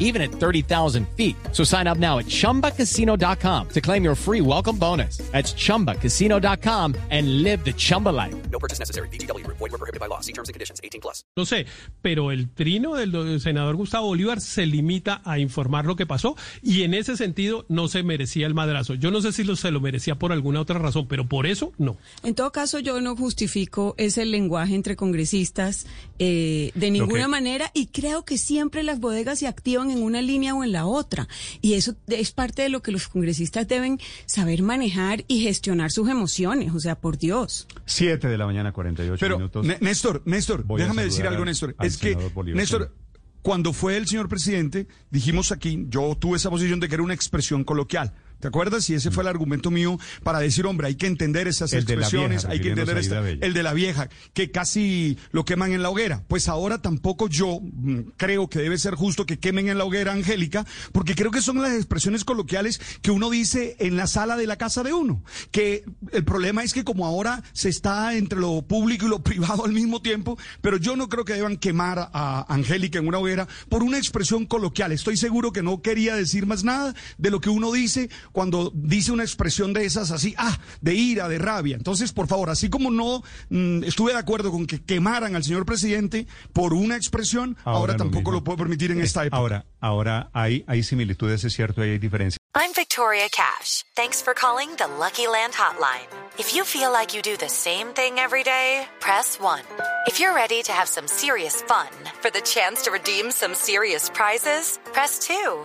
even at 30,000 feet. So sign up now at chumbacasino.com to claim your free welcome bonus. That's chumbacasino.com and live the Chumba life. No purchase necessary. BGW. Void were prohibited by law. See terms and conditions. 18 plus. No sé, pero el trino del, senador Gustavo Bolívar se limita a informar lo que pasó y en ese sentido no se merecía el madrazo. Yo no sé si lo, se lo merecía por alguna otra razón, pero por eso no. En todo caso, yo no justifico ese lenguaje entre congresistas eh, de ninguna manera y creo que siempre las bodegas se activan en una línea o en la otra. Y eso es parte de lo que los congresistas deben saber manejar y gestionar sus emociones. O sea, por Dios. 7 de la mañana, 48 Pero, minutos. Né- Néstor, Néstor, Voy déjame decir algo, al- Néstor. al Es que, Bolívar, Néstor, cuando fue el señor presidente, dijimos aquí, yo tuve esa posición de que era una expresión coloquial. ¿Te acuerdas? Y ese fue el argumento mío para decir, hombre, hay que entender esas El expresiones, vieja, hay que entender esta- el de la vieja, que casi lo queman en la hoguera. Pues ahora tampoco yo mm, creo que debe ser justo que quemen en la hoguera Angélica, porque creo que son las expresiones coloquiales que uno dice en la sala de la casa de uno. Que el problema es que como ahora se está entre lo público y lo privado al mismo tiempo, pero yo no creo que deban quemar a Angélica en una hoguera por una expresión coloquial. Estoy seguro que no quería decir más nada de lo que uno dice cuando dice una expresión de esas así, ah, de ira, de rabia. Entonces, por favor, así como no mm, estuve de acuerdo con que quemaran al señor presidente por una expresión, ahora, lo tampoco mismo. lo puedo permitir en esta época. Ahora, ahora hay, hay similitudes, es cierto, hay diferencias. I'm Victoria Cash. Thanks for calling the Lucky Land Hotline. If you feel like you do the same thing every day, press 1. If you're ready to have some serious fun for the chance to redeem some serious prizes, press 2.